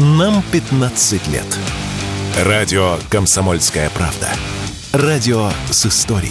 Нам 15 лет. Радио «Комсомольская правда». Радио с историей.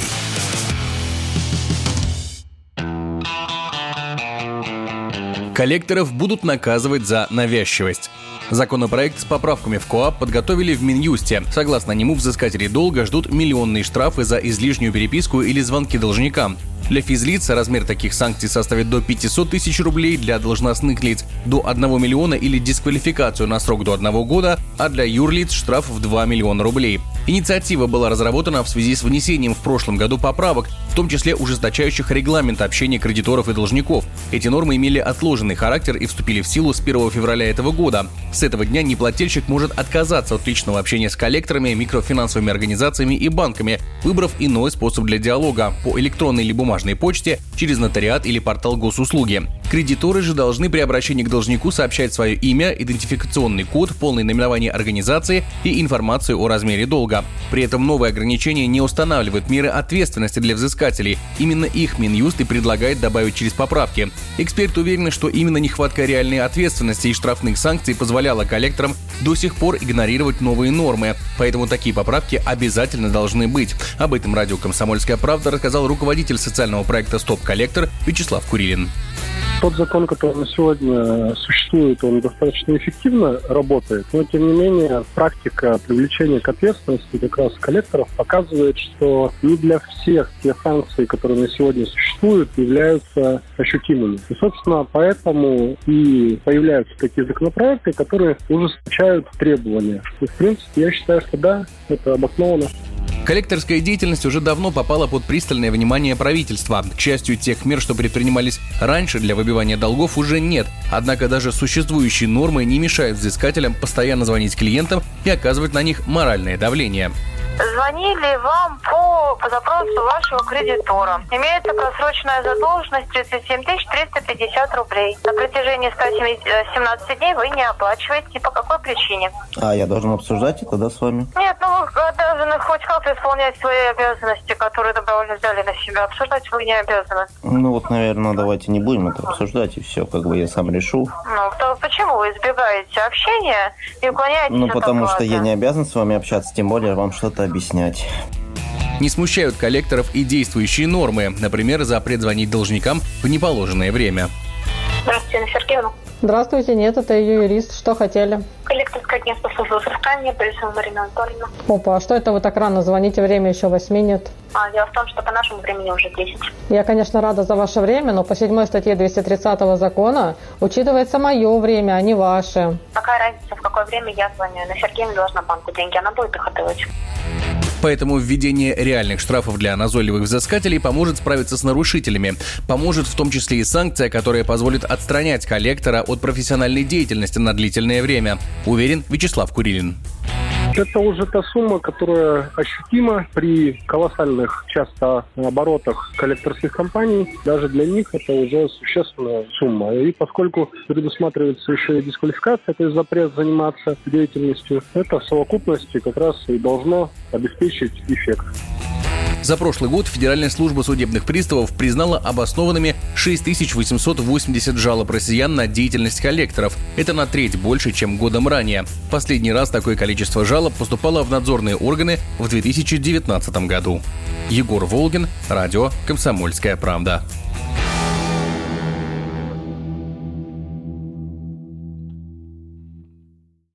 Коллекторов будут наказывать за навязчивость. Законопроект с поправками в КОАП подготовили в Минюсте. Согласно нему, взыскатели долга ждут миллионные штрафы за излишнюю переписку или звонки должникам. Для физлиц размер таких санкций составит до 500 тысяч рублей, для должностных лиц – до 1 миллиона или дисквалификацию на срок до 1 года, а для юрлиц – штраф в 2 миллиона рублей. Инициатива была разработана в связи с внесением в прошлом году поправок, в том числе ужесточающих регламент общения кредиторов и должников. Эти нормы имели отложенный характер и вступили в силу с 1 февраля этого года. С этого дня неплательщик может отказаться от личного общения с коллекторами, микрофинансовыми организациями и банками, выбрав иной способ для диалога – по электронной или бумажной почте, через нотариат или портал госуслуги. Кредиторы же должны при обращении к должнику сообщать свое имя, идентификационный код, полное наименование организации и информацию о размере долга. При этом новые ограничения не устанавливают меры ответственности для взыскателей. Именно их Минюст и предлагает добавить через поправки. Эксперты уверены, что именно нехватка реальной ответственности и штрафных санкций позволяла коллекторам до сих пор игнорировать новые нормы. Поэтому такие поправки обязательно должны быть. Об этом радио «Комсомольская правда» рассказал руководитель социального проекта «Стоп коллектор» Вячеслав Курилин. Тот закон, который на сегодня существует, он достаточно эффективно работает, но тем не менее практика привлечения к ответственности как раз коллекторов показывает, что не для всех те санкции, которые на сегодня существуют, являются ощутимыми. И, собственно, поэтому и появляются такие законопроекты, которые ужесточают требования. И, в принципе, я считаю, что да, это обосновано. Коллекторская деятельность уже давно попала под пристальное внимание правительства. К счастью, тех мер, что предпринимались раньше для выбивания долгов, уже нет. Однако даже существующие нормы не мешают взыскателям постоянно звонить клиентам и оказывать на них моральное давление. Звонили вам по, по запросу вашего кредитора. Имеется просроченная задолженность 37 350 рублей. На протяжении 117 дней вы не оплачиваете. По какой причине? А я должен обсуждать это, да, с вами? Нет, ну вы обязаны хоть как-то исполнять свои обязанности, которые добровольно взяли на себя. Обсуждать вы не обязаны. Ну вот, наверное, давайте не будем это обсуждать, и все, как бы я сам решу. Ну, то почему вы избегаете общения и уклоняетесь Ну, от потому оплаты? что я не обязан с вами общаться, тем более вам что-то объяснять. Не смущают коллекторов и действующие нормы, например, запрет звонить должникам в неположенное время. Здравствуйте, Анна Сергеевна. Здравствуйте, нет, это ее юрист. Что хотели? Коллекторское агентство службы взыскания, Борисова Марина Анатольевна. Опа, а что это вы так рано звоните? Время еще восьми нет. А, дело в том, что по нашему времени уже 10. Я, конечно, рада за ваше время, но по седьмой статье 230 закона учитывается мое время, а не ваше. Какая разница, в какое время я звоню? На Сергеевна должна банку деньги, она будет их отдавать. Поэтому введение реальных штрафов для назойливых взыскателей поможет справиться с нарушителями. Поможет в том числе и санкция, которая позволит отстранять коллектора от профессиональной деятельности на длительное время, уверен Вячеслав Курилин. Это уже та сумма, которая ощутима при колоссальных часто оборотах коллекторских компаний. Даже для них это уже существенная сумма. И поскольку предусматривается еще и дисквалификация, то есть запрет заниматься деятельностью, это в совокупности как раз и должно обеспечить эффект. За прошлый год Федеральная служба судебных приставов признала обоснованными 6880 жалоб россиян на деятельность коллекторов. Это на треть больше, чем годом ранее. Последний раз такое количество жалоб поступало в надзорные органы в 2019 году. Егор Волгин, радио «Комсомольская правда».